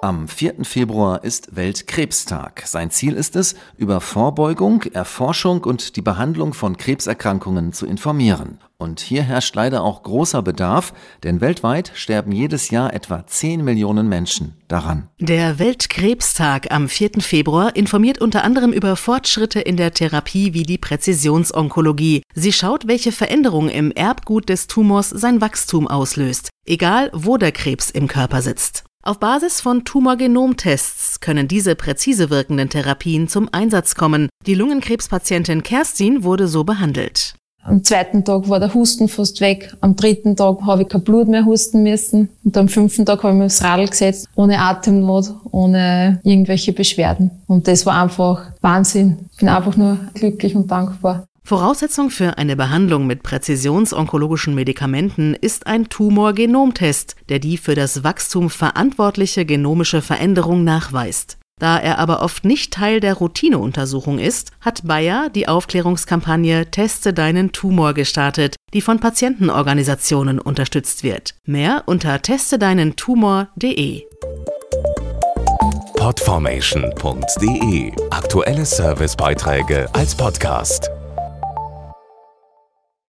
Am 4. Februar ist Weltkrebstag. Sein Ziel ist es, über Vorbeugung, Erforschung und die Behandlung von Krebserkrankungen zu informieren. Und hier herrscht leider auch großer Bedarf, denn weltweit sterben jedes Jahr etwa 10 Millionen Menschen daran. Der Weltkrebstag am 4. Februar informiert unter anderem über Fortschritte in der Therapie wie die Präzisionsonkologie. Sie schaut, welche Veränderung im Erbgut des Tumors sein Wachstum auslöst, egal wo der Krebs im Körper sitzt. Auf Basis von Tumorgenomtests können diese präzise wirkenden Therapien zum Einsatz kommen. Die Lungenkrebspatientin Kerstin wurde so behandelt. Am zweiten Tag war der Husten fast weg. Am dritten Tag habe ich kein Blut mehr husten müssen. Und am fünften Tag habe ich mich aufs Radl gesetzt, ohne Atemnot, ohne irgendwelche Beschwerden. Und das war einfach Wahnsinn. Ich bin einfach nur glücklich und dankbar. Voraussetzung für eine Behandlung mit präzisionsonkologischen Medikamenten ist ein Tumorgenomtest, der die für das Wachstum verantwortliche genomische Veränderung nachweist. Da er aber oft nicht Teil der Routineuntersuchung ist, hat Bayer die Aufklärungskampagne Teste deinen Tumor gestartet, die von Patientenorganisationen unterstützt wird. Mehr unter testedeinentumor.de. Podformation.de Aktuelle Servicebeiträge als Podcast.